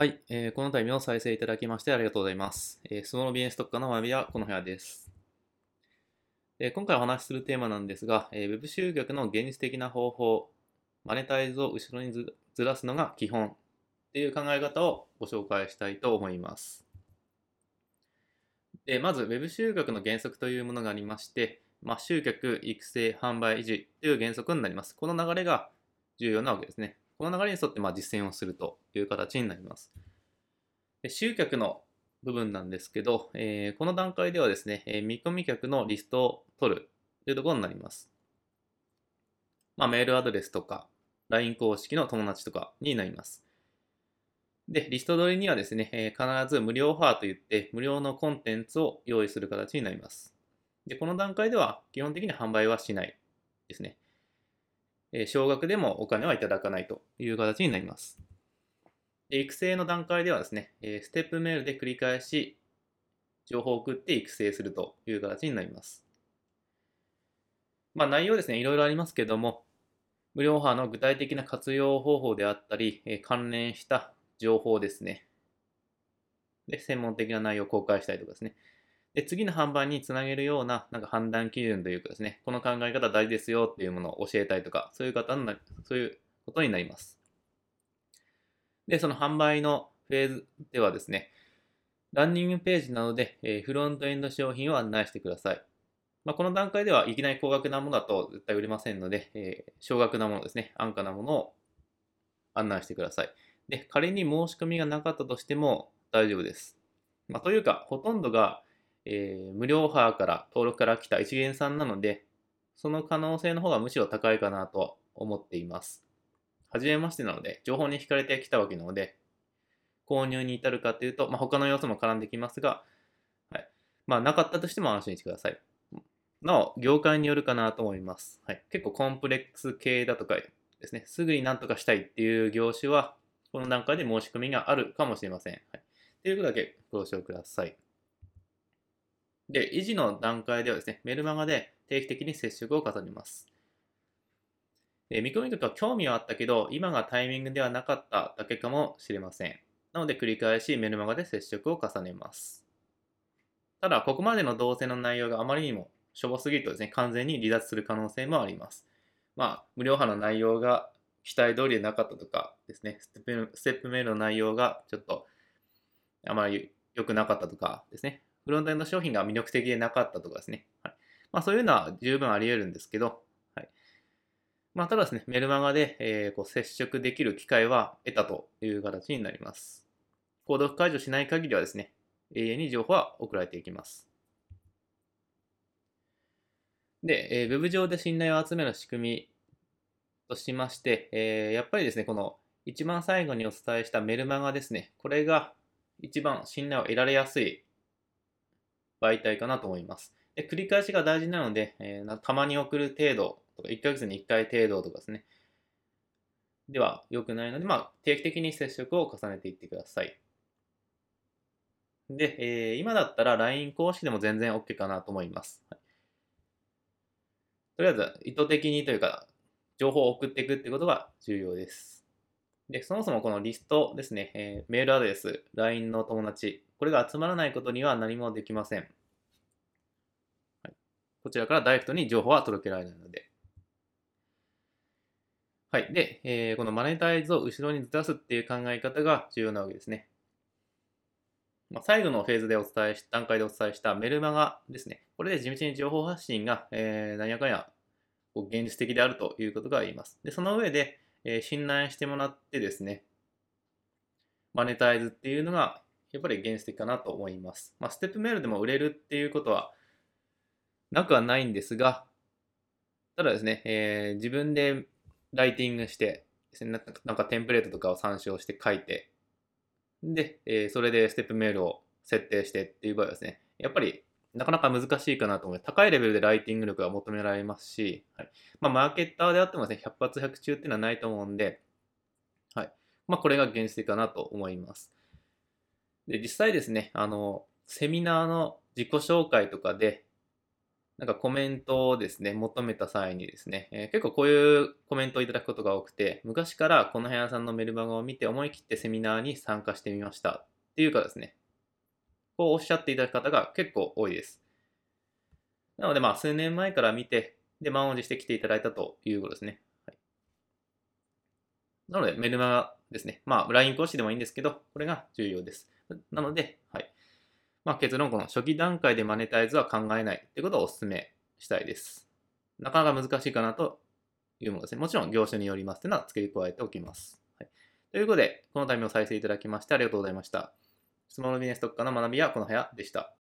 はい、えーこの度も再生いただきましてありがとうございます。えー、スモールビジネス特化の学びはこの部屋です。えー今回お話しするテーマなんですが、えー、Web 集客の現実的な方法、マネタイズを後ろにずずらすのが基本っていう考え方をご紹介したいと思います。でまず、Web 集客の原則というものがありまして、まあ、集客、育成、販売、維持という原則になります。この流れが重要なわけですね。この流れに沿ってまあ実践をするという形になります。で集客の部分なんですけど、えーこの段階ではですね、えー見込み客のリストを取るというところになります。まあ、メールアドレスとか、LINE 公式の友達とかになります。で、リスト取りにはですね、えー必ず無料オファーといって、無料のコンテンツを用意する形になります。で、この段階では基本的に販売はしないですね。え少額でもお金はいただかないという形になります。育成の段階ではですね、ステップメールで繰り返し情報を送って育成するという形になります。まあ内容ですね、いろいろありますけども、無料オファーの具体的な活用方法であったり、関連した情報ですね。で、専門的な内容を公開したりとかですね。で、次の販売につなげるような、なんか判断基準というかですね、この考え方大事ですよっていうものを教えたいとか、そういう方になそういうことになります。で、その販売のフェーズではですね、ランニングページなどで、えフロントエンド商品を案内してください。まあ、この段階ではいきなり高額なものだと絶対売れませんので、えー少額なものですね、安価なものを案内してください。で、仮に申し込みがなかったとしても大丈夫です。まあ、というか、ほとんどが、えー無料オファーから登録から来た一元さんなので、その可能性の方がむしろ高いかなと思っています。はじめましてなので、情報に惹かれてきたわけなので、購入に至るかというと、まあ、他の要素も絡んできますが、はい。まあ、なかったとしても安心してください。なお、業界によるかなと思います。はい。結構コンプレックス系だとかですね、すぐになんとかしたいっていう業種は、この段階で申し込みがあるかもしれません。はい。ということだけご了承ください。で、維持の段階ではですね、メルマガで定期的に接触を重ねます。え見込み客は興味はあったけど、今がタイミングではなかっただけかもしれません。なので、繰り返しメルマガで接触を重ねます。ただ、ここまでの動線の内容があまりにもしょぼすぎるとですね、完全に離脱する可能性もあります。まあ、無料派の内容が期待通りでなかったとかですね、ステップメールの内容がちょっとあまり良くなかったとかですね、フロントエンド商品が魅力的でなかったとかですね、はいまあ、そういうのは十分あり得るんですけど、はいまあ、ただですね、メルマガで、えーこう接触できる機会は得たという形になります。購読解除しない限りはですね、永遠に情報は送られていきます。で、えー、ウェブ上で信頼を集める仕組みとしまして、えーやっぱりですね、この一番最後にお伝えしたメルマガですね、これが一番信頼を得られやすい媒体かなと思います。で繰り返しが大事なので、えーたまに送る程度とか、1ヶ月に1回程度とかですね、では良くないので、まあ、定期的に接触を重ねていってください。で、えー今だったら LINE 公式でも全然 OK かなと思います。はいとりあえず、意図的にというか、情報を送っていくってことが重要です。で、そもそもこのリストですね、えーメールアドレス、LINE の友達、これが集まらないことには何もできません。はい、こちらからダイレクトに情報は届けられないので。はい。で、えーこのマネタイズを後ろにずらすっていう考え方が重要なわけですね。まあ、最後のフェーズでお伝えし、段階でお伝えしたメルマガですね。これで地道に情報発信が、えー、何やかんやこう現実的であるということが言います。で、その上で、えー信頼してもらってですね、マネタイズっていうのがやっぱり現実的かなと思います。まあ、ステップメールでも売れるっていうことはなくはないんですが、ただですね、えー自分でライティングして、なんかなんかテンプレートとかを参照して書いて、で、えーそれでステップメールを設定してっていう場合はですね、やっぱりなかなか難しいかなと思います。高いレベルでライティング力が求められますし、はいまあ、マーケッターであってもですね、100発100中っていうのはないと思うんで、はい。まあ、これが現実的かなと思います。で、実際ですね、あの、セミナーの自己紹介とかで、なんかコメントをですね、求めた際にですね、えー、結構こういうコメントをいただくことが多くて、昔からこの部屋さんのメルマガを見て思い切ってセミナーに参加してみましたっていうかですね、こうおっしゃっていただく方が結構多いです。なのでまあ数年前から見て、で、満を持して来ていただいたということですね。はい、なのでメルマガですね。まあ LINE 講師でもいいんですけど、これが重要です。なので、はい。まあ、結論、この初期段階でマネタイズは考えないということをお勧めしたいです。なかなか難しいかなというものですね。もちろん業種によりますというのは付け加えておきます。はい、ということで、このタイムを再生いただきましてありがとうございました。質問のビジネス特化の学びはこの部屋でした。